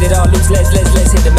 let it all loose. Let's let's let's hit the